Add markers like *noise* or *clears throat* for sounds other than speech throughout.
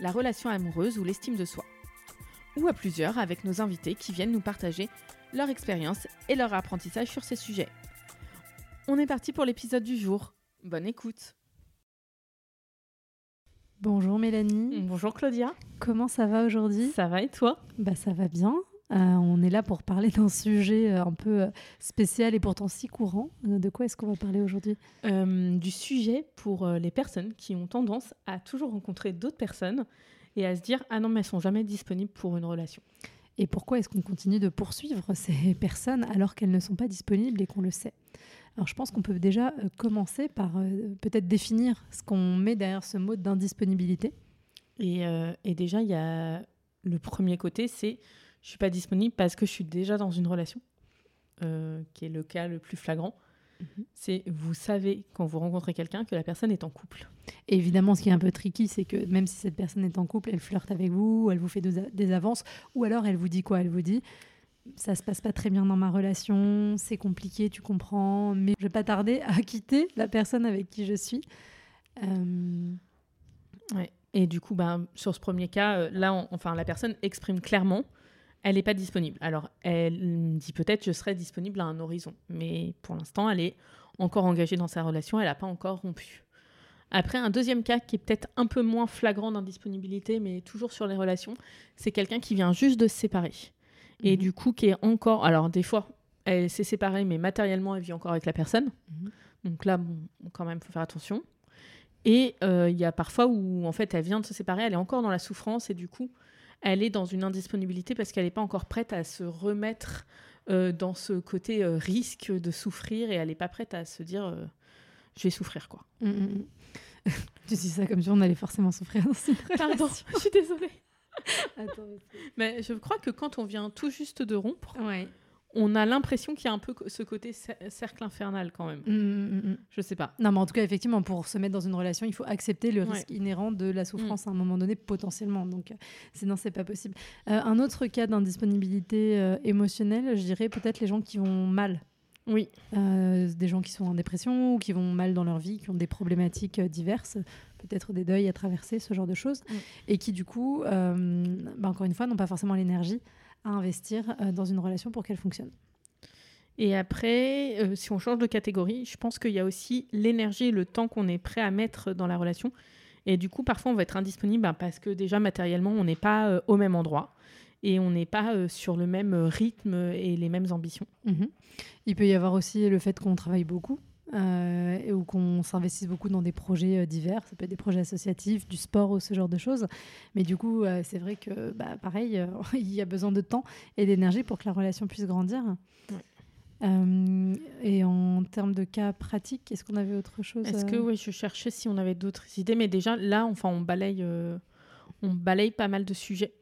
la relation amoureuse ou l'estime de soi. Ou à plusieurs avec nos invités qui viennent nous partager leur expérience et leur apprentissage sur ces sujets. On est parti pour l'épisode du jour. Bonne écoute. Bonjour Mélanie. Bonjour Claudia. Comment ça va aujourd'hui? Ça va et toi? Bah ça va bien. Euh, on est là pour parler d'un sujet euh, un peu euh, spécial et pourtant si courant. De quoi est-ce qu'on va parler aujourd'hui? Du sujet pour les personnes qui ont tendance à toujours rencontrer d'autres personnes et à se dire ah non mais elles sont jamais disponibles pour une relation. Et pourquoi est-ce qu'on continue de poursuivre *laughs* ces personnes alors qu'elles ne sont pas disponibles et qu'on le sait? Alors je pense qu'on peut déjà commencer par peut-être définir ce qu'on met derrière ce mot d'indisponibilité. Et, et, déjà, il y a le premier côté, c'est je suis pas disponible parce que je suis déjà dans une relation, euh, qui est le cas le plus flagrant. Mhm. C'est vous savez quand vous rencontrez quelqu'un que la personne est en couple. évidemment, ce qui est un peu tricky, c'est que même si cette personne est en couple, elle flirte avec vous, elle vous fait des avances, ou alors elle vous dit quoi Elle vous dit ça se passe pas très bien dans ma relation, c'est compliqué, tu comprends, mais je vais pas tarder à *laughs* quitter la personne avec qui je suis. Euh, ouais. Et du coup, ben, sur ce premier cas, euh, là, enfin, la personne exprime clairement elle n'est pas disponible. Alors, elle dit peut-être je serai disponible à un horizon, mais pour l'instant, elle est encore engagée dans sa relation, elle n'a pas encore rompu. Après, un deuxième cas qui est peut-être un peu moins flagrant d'indisponibilité, mais toujours sur les relations, c'est quelqu'un qui vient juste de se séparer. Et mhm. du coup, qui est encore. Alors, des fois, elle s'est séparée, mais matériellement, elle vit encore avec la personne. Mhm. Donc là, bon, quand même, il faut faire attention. Et euh, il y a parfois où, en fait, elle vient de se séparer, elle est encore dans la souffrance, et du coup, elle est dans une indisponibilité parce qu'elle n'est pas encore prête à se remettre euh, dans ce côté euh, risque de souffrir et elle n'est pas prête à se dire euh, je vais souffrir quoi. Mm, mm, mm. *laughs* tu dis ça comme si on allait forcément souffrir dans cette Pardon, *laughs* je suis désolée. mais je crois que quand on vient tout juste de rompre, ouais on a l'impression qu'il y a un peu ce côté cercle infernal quand même. Je mm, mm, mm, Je sais pas. Non, mais en tout cas, effectivement, pour se mettre dans une relation, il faut accepter le risque inhérent de la souffrance à un moment donné, potentiellement. Donc, euh, sinon, c'est pas possible. Euh, un autre cas d'indisponibilité euh, émotionnelle, je dirais peut-être les gens qui vont mal. Oui. des gens qui sont en dépression ou qui vont mal dans leur vie, qui ont des problématiques diverses, peut-être des deuils à traverser, ce genre de choses, et qui, du coup, bah, encore une fois, n'ont pas forcément l'énergie à investir euh, dans une relation pour qu'elle fonctionne. Et après, euh, si on change de catégorie, je pense qu'il y a aussi l'énergie et le temps qu'on est prêt à mettre dans la relation. Et du coup, parfois, on va être indisponible ben, parce que déjà, matériellement, on n'est pas euh, au même endroit et on n'est pas sur le même rythme et les mêmes ambitions. Mhm. Il peut y avoir aussi le fait qu'on travaille beaucoup euh, ou qu'on s'investisse beaucoup dans des projets euh, divers. Ça peut être des projets associatifs, du sport ou ce genre de choses. Mais du coup, euh, c'est vrai que, bah, pareil, euh, *laughs* il y a besoin de temps et d'énergie pour que la relation puisse grandir. et en termes de cas pratiques, est-ce qu'on avait autre chose Est-ce que oui, je cherchais si on avait d'autres idées, mais déjà là, enfin, on balaye, on balaye pas mal de sujets.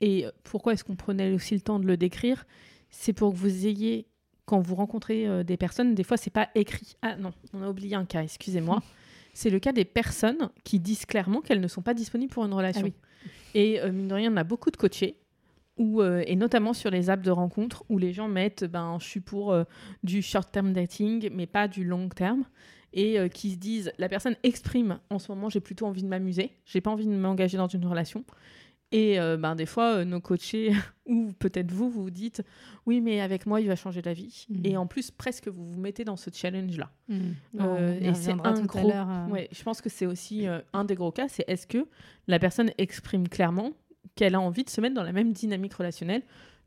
Et pourquoi est-ce qu'on prenait aussi le temps de le décrire? C'est pour que vous ayez quand vous rencontrez euh, des personnes, des fois, c'est pas écrit. Ah non, on a oublié un cas, excusez-moi. *laughs* c'est le cas des personnes qui disent clairement qu'elles ne sont pas disponibles pour une relation. Ah et euh, mine de rien, on a beaucoup de coachés, où, euh, et notamment sur les apps de rencontres, où les gens mettent ben, je suis pour du short-term dating, mais pas du long-term. Et qui se disent, la personne exprime en ce moment, j'ai plutôt envie de m'amuser, j'ai pas envie de m'engager dans une relation. Et euh, ben, des fois, euh, nos coachés, *laughs* ou peut-être vous, vous dites Oui, mais avec moi, il va changer la vie. Mm. Et en plus, presque, vous vous mettez dans ce challenge-là. Mm. Euh, et c'est un gros. Ouais, je pense que c'est aussi un des gros cas c'est est-ce que la personne exprime clairement qu'elle a envie de se mettre dans la même dynamique relationnelle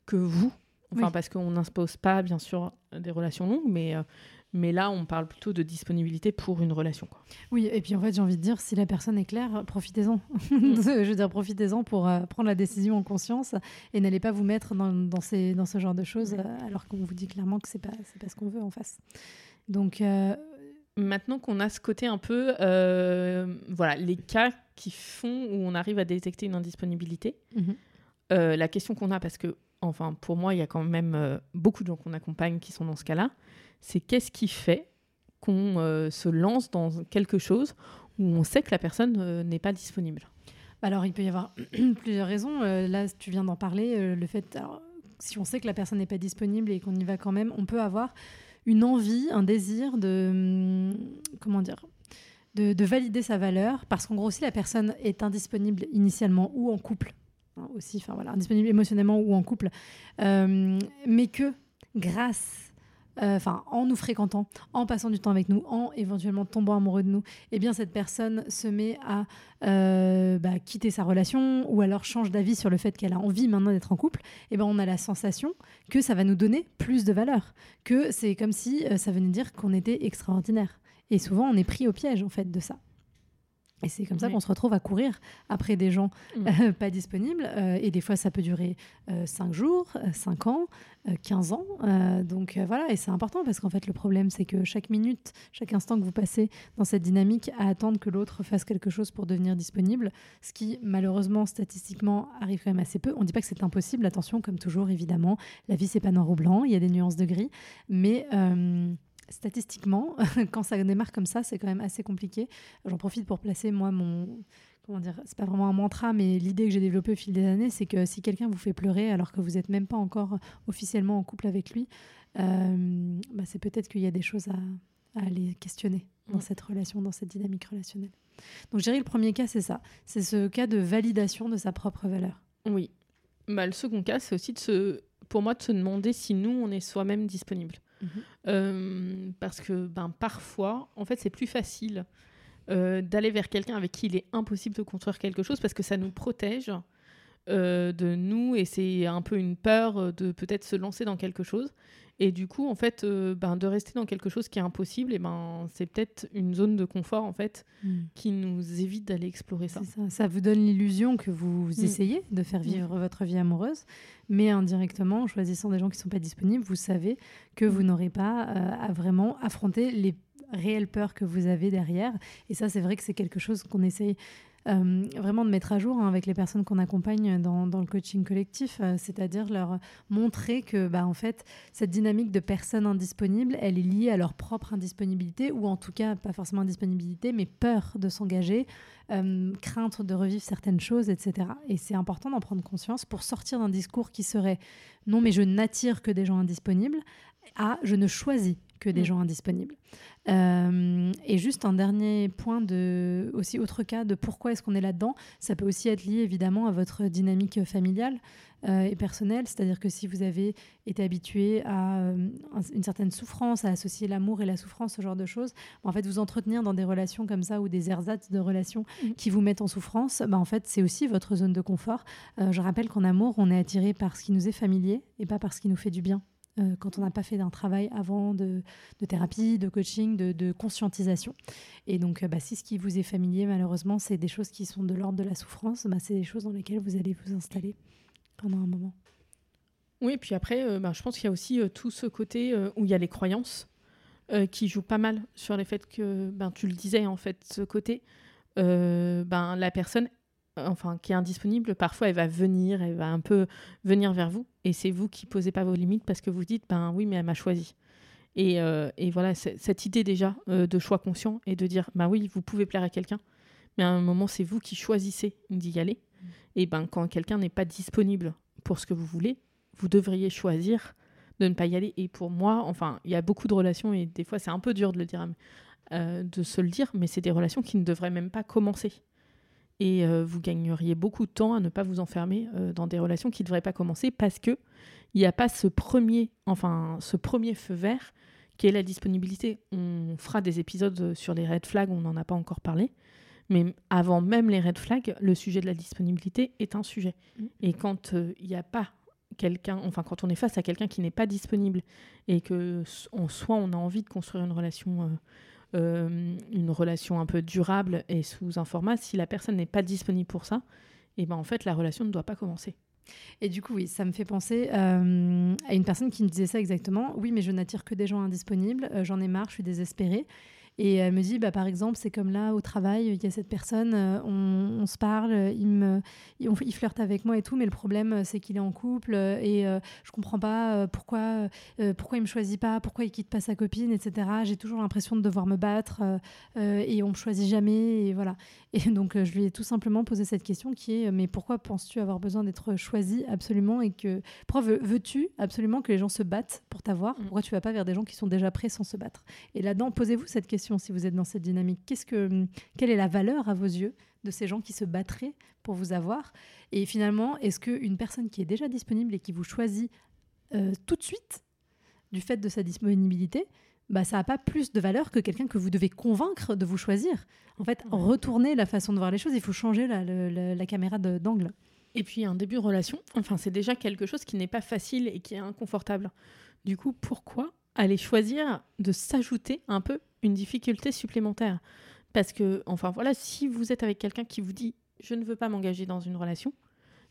que vous? Enfin, parce qu'on n'impose pas, bien sûr, des relations longues, mais mais là, on parle plutôt de disponibilité pour une relation. Oui, et puis en fait, j'ai envie de dire, si la personne est claire, profitez-en. Mm. *laughs* je veux dire, profitez-en pour euh, prendre la décision en conscience et n'allez pas vous mettre dans, ces, dans ce genre de choses euh, alors qu'on vous dit clairement que c'est pas, pas ce qu'on veut en face. Donc. Euh, Maintenant qu'on a ce côté un peu, voilà, les cas qui font où on arrive à détecter une indisponibilité. Mhm. La question qu'on a, parce que, enfin, pour moi, il y a quand même beaucoup de gens qu'on accompagne qui sont dans ce cas-là, c'est qu'est-ce qui fait qu'on euh, se lance dans quelque chose où on sait que la personne euh, n'est pas disponible Alors, il peut y avoir *clears throat* plusieurs raisons. Euh, là, tu viens d'en parler. le fait, si on sait que la personne n'est pas disponible et qu'on y va quand même, on peut avoir une envie, un désir de, hum, valider sa valeur, parce qu'en gros, si la personne est indisponible initialement ou en couple, hein, aussi, enfin indisponible émotionnellement ou en couple, mais que grâce enfin, en nous fréquentant, en passant du temps avec nous, en éventuellement tombant amoureux de nous, eh bien cette personne se met à euh, bah, quitter sa relation ou alors change d'avis sur le fait qu'elle a envie maintenant d'être en couple, eh ben on a la sensation que ça va nous donner plus de valeur, que c'est comme si euh, ça venait dire qu'on était extraordinaire. Et souvent, on est pris au piège en fait de ça. Et c'est comme ça Oui. qu'on se retrouve à courir après des gens Mm. euh, *laughs* pas disponibles. euh, et des fois, ça peut durer 5 jours, 5 ans, euh, 15 ans. Euh, donc euh, voilà, et c'est important parce qu'en fait, le problème, c'est que chaque minute, chaque instant que vous passez dans cette dynamique à attendre que l'autre fasse quelque chose pour devenir disponible, ce qui malheureusement, statistiquement, arrive quand même assez peu. On ne dit pas que c'est impossible, attention, comme toujours, évidemment, la vie, c'est pas noir ou blanc, il y a des nuances de gris. Mais. Statistiquement, *laughs* quand ça démarre comme ça, c'est quand même assez compliqué. J'en profite pour placer moi mon, comment dire, c'est pas vraiment un mantra, mais l'idée que j'ai développée au fil des années, c'est que si quelqu'un vous fait pleurer alors que vous n'êtes même pas encore officiellement en couple avec lui, euh, bah, c'est peut-être qu'il y a des choses à, à aller questionner dans cette relation, dans cette dynamique relationnelle. Donc, je dirais le premier cas, c'est ça. C'est ce cas de validation de sa propre valeur. Oui. Bah, le second cas, c'est aussi de se, pour moi de se demander si nous, on est soi-même disponible. Euh, parce que ben, parfois, en fait, c'est plus facile euh, d'aller vers quelqu'un avec qui il est impossible de construire quelque chose parce que ça nous protège euh, de nous et c'est un peu une peur euh, de peut-être se lancer dans quelque chose. Et du coup, en fait, euh, ben, de rester dans quelque chose qui est impossible, et ben, c'est peut-être une zone de confort en fait qui nous évite d'aller explorer ça. Ça. Ça vous donne l'illusion que vous Mm. essayez de faire vivre votre vie amoureuse, mais indirectement, en choisissant des gens qui ne sont pas disponibles, vous savez que vous Mm. n'aurez pas euh, à vraiment affronter les réelles peurs que vous avez derrière. Et ça, c'est vrai que c'est quelque chose qu'on essaye euh, vraiment de mettre à jour hein, avec les personnes qu'on accompagne dans, le coaching collectif, euh, c'est-à-dire leur montrer que, bah, en fait, cette dynamique de personnes indisponibles, elle est liée à leur propre indisponibilité, ou en tout cas, pas forcément indisponibilité, mais peur de s'engager, euh, crainte de revivre certaines choses, etc. Et c'est important d'en prendre conscience pour sortir d'un discours qui serait non, mais je n'attire que des gens indisponibles, à je ne choisis que des Mm. gens indisponibles. Euh, et juste un dernier point de aussi autre cas de pourquoi est-ce qu'on est là-dedans. Ça peut aussi être lié évidemment à votre dynamique familiale euh, et personnelle, c'est-à-dire que si vous avez été habitué à euh, un- une certaine souffrance, à associer l'amour et la souffrance, ce genre de choses, en fait vous entretenir dans des relations comme ça ou des ersatz de relations Mm. qui vous mettent en souffrance, bah, en fait c'est aussi votre zone de confort. Je rappelle qu'en amour on est attiré par ce qui nous est familier et pas par ce qui nous fait du bien. Euh, quand on n'a pas fait d'un travail avant de, thérapie, de coaching, de, conscientisation. Et donc, euh, bah, si ce qui vous est familier, malheureusement, c'est des choses qui sont de l'ordre de la souffrance, bah, c'est des choses dans lesquelles vous allez vous installer pendant un moment. Oui, et puis après, euh, ben, je pense qu'il y a aussi tout ce côté où il y a les croyances qui jouent pas mal sur les faits que, ben, tu le disais, en fait, ce côté, ben, la personne enfin, qui est indisponible, parfois elle va venir, elle va un peu venir vers vous, et c'est vous qui posez pas vos limites parce que vous dites, ben oui, mais elle m'a choisi. Et, euh, et voilà, cette idée déjà euh, de choix conscient et de dire, ben oui, vous pouvez plaire à quelqu'un, mais à un moment, c'est vous qui choisissez d'y aller. Et ben quand quelqu'un n'est pas disponible pour ce que vous voulez, vous devriez choisir de ne pas y aller. Et pour moi, enfin, il y a beaucoup de relations, et des fois c'est un peu dur de le dire, euh, de se le dire, mais c'est des relations qui ne devraient même pas commencer. Et euh, vous gagneriez beaucoup de temps à ne pas vous enfermer euh, dans des relations qui ne devraient pas commencer parce que il n'y a pas ce premier, enfin, ce premier feu vert qui est la disponibilité. On fera des épisodes sur les red flags, on n'en a pas encore parlé. Mais avant même les red flags, le sujet de la disponibilité est un sujet. Mm. Et quand euh, il n'y a pas quelqu'un, enfin quand on est face à quelqu'un qui n'est pas disponible et que en soi on a envie de construire une relation, une relation un peu durable et sous un format, si la personne n'est pas disponible pour ça, et ben en fait la relation ne doit pas commencer. Et du coup, oui, ça me fait penser euh, à une personne qui me disait ça exactement. Oui, mais je n'attire que des gens indisponibles. euh, J'en ai marre, je suis désespérée. Et elle me dit, bah, par exemple, c'est comme là au travail, il y a cette personne, euh, on, se parle, il, me, il, flirte avec moi et tout, mais le problème, c'est qu'il est en couple et je comprends pas pourquoi, pourquoi il me choisit pas, pourquoi il quitte pas sa copine, etc. J'ai toujours l'impression de devoir me battre et on me choisit jamais. Et voilà. Et *laughs* donc, je lui ai tout simplement posé cette question qui est, mais pourquoi penses-tu avoir besoin d'être choisi absolument et que pourquoi veux-tu absolument que les gens se battent pour t'avoir? Mm. Pourquoi tu vas pas vers des gens qui sont déjà prêts sans se battre? Et là-dedans, posez-vous cette question si vous êtes dans cette dynamique. Qu'est-ce que, quelle est la valeur à vos yeux de ces gens qui se battraient pour vous avoir? Et finalement, est-ce qu'une personne qui est déjà disponible et qui vous choisit euh, tout de suite, du fait de sa disponibilité, bah, ça n'a pas plus de valeur que quelqu'un que vous devez convaincre de vous choisir? En fait, retourner la façon de voir les choses, il faut changer la, la caméra d'angle. Et puis un début de relation, enfin c'est déjà quelque chose qui n'est pas facile et qui est inconfortable. Du coup, pourquoi aller choisir de s'ajouter un peu une difficulté supplémentaire Parce que, enfin voilà, si vous êtes avec quelqu'un qui vous dit je ne veux pas m'engager dans une relation,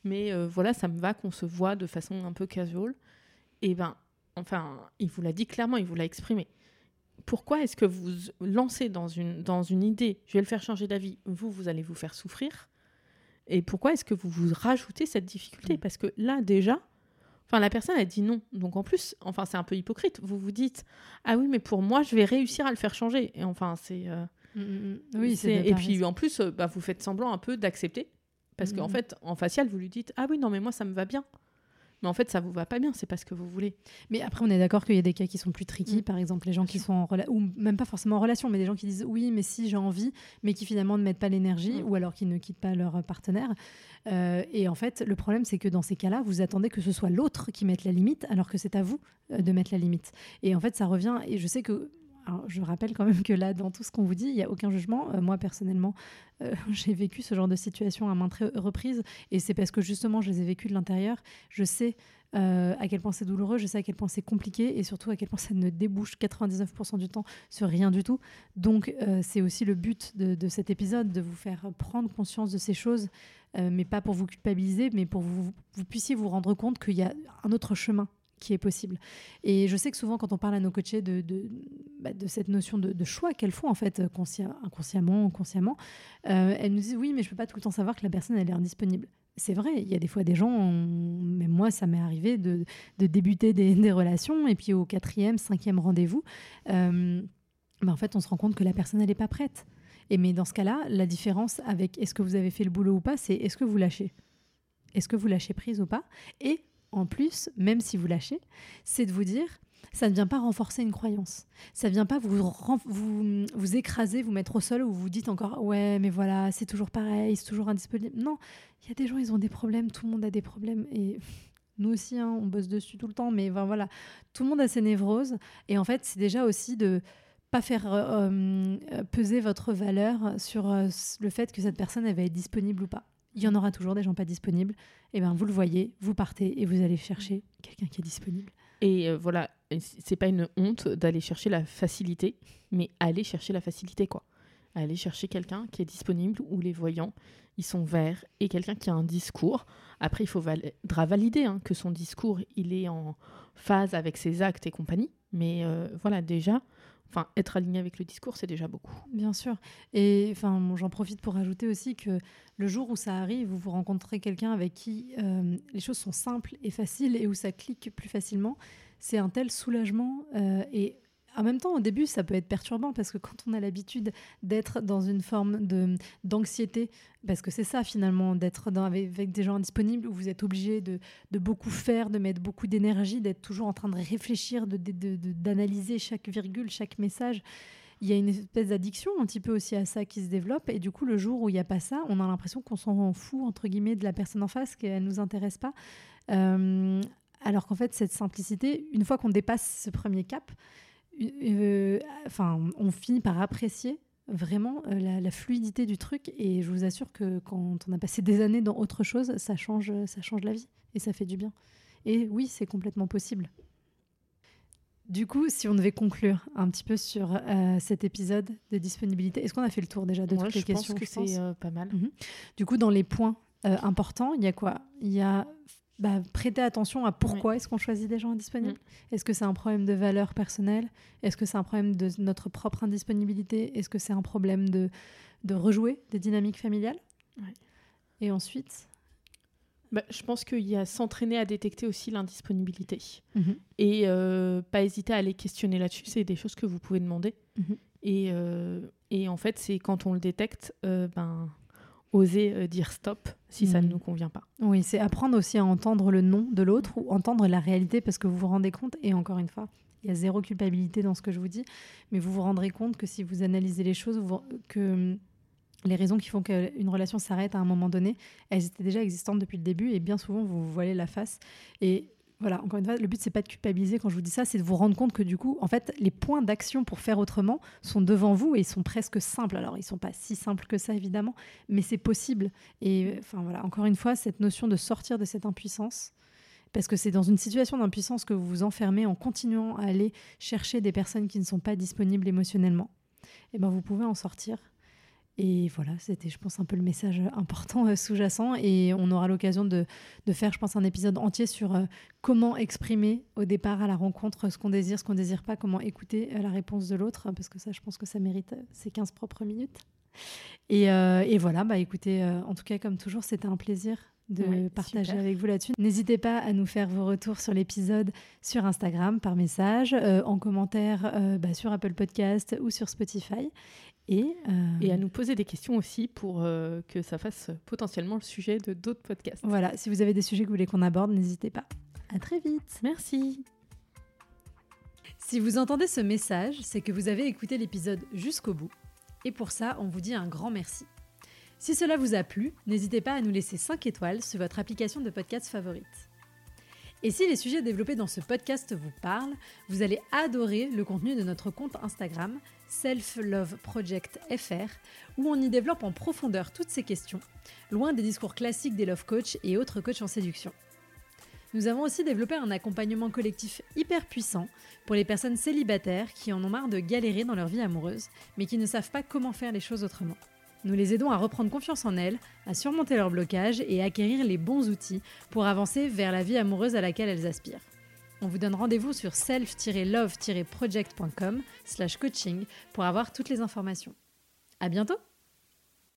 mais euh, voilà, ça me va qu'on se voit de façon un peu casual, et eh ben, enfin, il vous l'a dit clairement, il vous l'a exprimé. Pourquoi est-ce que vous lancez dans une, dans une idée, je vais le faire changer d'avis, vous, vous allez vous faire souffrir? Et pourquoi est-ce que vous vous rajoutez cette difficulté? Mm. Parce que là, déjà, enfin, la personne a dit non. Donc en plus, enfin, c'est un peu hypocrite. Vous vous dites ah oui, mais pour moi, je vais réussir à le faire changer. Et enfin, c'est euh, mm, mm, oui, c'est et puis en plus, euh, bah, vous faites semblant un peu d'accepter parce qu'en fait, en facial, vous lui dites ah oui, non, mais moi, ça me va bien mais en fait ça vous va pas bien, c'est pas ce que vous voulez. Mais après on est d'accord qu'il y a des cas qui sont plus tricky, mm. par exemple les gens qui sont en relation, ou même pas forcément en relation, mais des gens qui disent oui mais si j'ai envie, mais qui finalement ne mettent pas l'énergie, mm. ou alors qui ne quittent pas leur partenaire. Euh, et en fait le problème c'est que dans ces cas-là vous attendez que ce soit l'autre qui mette la limite, alors que c'est à vous euh, de mettre la limite. Et en fait ça revient, et je sais que je rappelle quand même que là, dans tout ce qu'on vous dit, il n'y a aucun jugement. Euh, moi, personnellement, euh, *laughs* j'ai vécu ce genre de situation à maintes reprises. Et c'est parce que justement, je les ai vécues de l'intérieur. Je sais euh, à quel point c'est douloureux, je sais à quel point c'est compliqué et surtout à quel point ça ne débouche 99% du temps sur rien du tout. Donc, c'est aussi le but de, cet épisode, de vous faire prendre conscience de ces choses, mais pas pour vous culpabiliser, mais pour que vous, vous puissiez vous rendre compte qu'il y a un autre chemin qui est possible. Et je sais que souvent, quand on parle à nos coachés de, de, bah, cette notion de, choix qu'elles font, en fait, inconsciemment, consciemment, euh, elles nous disent Oui, mais je ne peux pas tout le temps savoir que la personne, elle est indisponible. C'est vrai, il y a des fois des gens, mais moi, ça m'est arrivé de, débuter des, relations, et puis au quatrième, cinquième rendez-vous, euh, bah, en fait, on se rend compte que la personne, elle n'est pas prête. Et mais dans ce cas-là, la différence avec est-ce que vous avez fait le boulot ou pas, c'est est-ce que vous lâchez? Est-ce que vous lâchez prise ou pas? Et en plus, même si vous lâchez, c'est de vous dire, ça ne vient pas renforcer une croyance. Ça ne vient pas vous, vous, écraser, vous mettre au sol où vous dites encore ouais mais voilà c'est toujours pareil, c'est toujours indisponible. Non, il y a des gens ils ont des problèmes, tout le monde a des problèmes et *laughs* nous aussi hein, on bosse dessus tout le temps, mais voilà tout le monde a ses névroses et en fait c'est déjà aussi de pas faire euh, euh, peser votre valeur sur euh, le fait que cette personne elle va être disponible ou pas il y en aura toujours des gens pas disponibles. Et eh ben vous le voyez, vous partez et vous allez chercher quelqu'un qui est disponible. Et euh, voilà, c'est pas une honte d'aller chercher la facilité, mais aller chercher la facilité quoi. Aller chercher quelqu'un qui est disponible où les voyants ils sont verts et quelqu'un qui a un discours. Après, il faudra valider hein, que son discours il est en phase avec ses actes et compagnie. Mais euh, voilà, déjà, enfin, être aligné avec le discours, c'est déjà beaucoup. Bien sûr. Et enfin, j'en profite pour ajouter aussi que le jour où ça arrive, où vous rencontrez quelqu'un avec qui euh, les choses sont simples et faciles et où ça clique plus facilement, c'est un tel soulagement euh, et en même temps, au début, ça peut être perturbant parce que quand on a l'habitude d'être dans une forme de d'anxiété, parce que c'est ça finalement, d'être avec, des gens disponibles où vous êtes obligé de, de, beaucoup faire, de mettre beaucoup d'énergie, d'être toujours en train de réfléchir, d'analyser de, chaque virgule, chaque message. Il y a une espèce d'addiction un petit peu aussi à ça qui se développe. Et du coup, le jour où il n'y a pas ça, on a l'impression qu'on s'en fout, entre guillemets, de la personne en face, qu'elle ne nous intéresse pas. Euh, alors qu'en fait, cette simplicité, une fois qu'on dépasse ce premier cap, enfin, on finit par apprécier vraiment euh, la, fluidité du truc. Et je vous assure que quand on a passé des années dans autre chose, ça change, ça change la vie et ça fait du bien. Et oui, c'est complètement possible. Du coup, si on devait conclure un petit peu sur euh, cet épisode de disponibilité, est-ce qu'on a fait le tour déjà de toutes les questions? Je pense que c'est pas mal. Mhm. Du coup, dans les points importants, il y a quoi? Il y a bah, prêter attention à pourquoi est-ce qu'on choisit des gens indisponibles. Mm. Est-ce que c'est un problème de valeur personnelle? Est-ce que c'est un problème de notre propre indisponibilité? Est-ce que c'est un problème de, de rejouer des dynamiques familiales? Ouais. Et ensuite? Bah, je pense qu'il y a s'entraîner à détecter aussi l'indisponibilité. Mhm. Et euh, pas hésiter à aller questionner là-dessus. C'est des choses que vous pouvez demander. Mhm. Et, euh, et en fait, c'est quand on le détecte, euh, ben, oser euh, dire stop si ça ne Mhm. nous convient pas. Oui, c'est apprendre aussi à entendre le nom de l'autre ou entendre la réalité parce que vous vous rendez compte, et encore une fois, il y a zéro culpabilité dans ce que je vous dis, mais vous vous rendrez compte que si vous analysez les choses, vous- que hum, les raisons qui font qu'une relation s'arrête à un moment donné, elles étaient déjà existantes depuis le début et bien souvent vous vous voilez la face. Et voilà, encore une fois, le but c'est pas de culpabiliser quand je vous dis ça, c'est de vous rendre compte que du coup, en fait, les points d'action pour faire autrement sont devant vous et ils sont presque simples. Alors, ils sont pas si simples que ça évidemment, mais c'est possible. Et enfin voilà, encore une fois, cette notion de sortir de cette impuissance, parce que c'est dans une situation d'impuissance que vous vous enfermez en continuant à aller chercher des personnes qui ne sont pas disponibles émotionnellement. Et ben vous pouvez en sortir. Et voilà, c'était, je pense, un peu le message important euh, sous-jacent. Et on aura l'occasion de, de faire, je pense, un épisode entier sur euh, comment exprimer au départ à la rencontre ce qu'on désire, ce qu'on désire pas, comment écouter euh, la réponse de l'autre, parce que ça, je pense que ça mérite ces 15 propres minutes. Et, et voilà, bah écoutez, en tout cas, comme toujours, c'était un plaisir de Ouais, partager super. avec vous là-dessus. N'hésitez pas à nous faire vos retours sur l'épisode sur Instagram, par message, euh, en commentaire euh, bah, sur Apple Podcast ou sur Spotify. Et, euh, Et à nous poser des questions aussi pour euh, que ça fasse potentiellement le sujet de d'autres podcasts. voilà, si vous avez des sujets que vous voulez qu'on aborde, n'hésitez pas. À très vite. Merci. Si vous entendez ce message, c'est que vous avez écouté l'épisode jusqu'au bout. Et pour ça, on vous dit un grand merci. Si cela vous a plu, n'hésitez pas à nous laisser 5 étoiles sur votre application de podcast favorite. Et si les sujets développés dans ce podcast vous parlent, vous allez adorer le contenu de notre compte Instagram Self Love Project FR, où on y développe en profondeur toutes ces questions, loin des discours classiques des love coach et autres coachs en séduction. Nous avons aussi développé un accompagnement collectif hyper puissant pour les personnes célibataires qui en ont marre de galérer dans leur vie amoureuse, mais qui ne savent pas comment faire les choses autrement. Nous les aidons à reprendre confiance en elles, à surmonter leurs blocages et à acquérir les bons outils pour avancer vers la vie amoureuse à laquelle elles aspirent. On vous donne rendez-vous sur self-love-project.com slash coaching pour avoir toutes les informations. À bientôt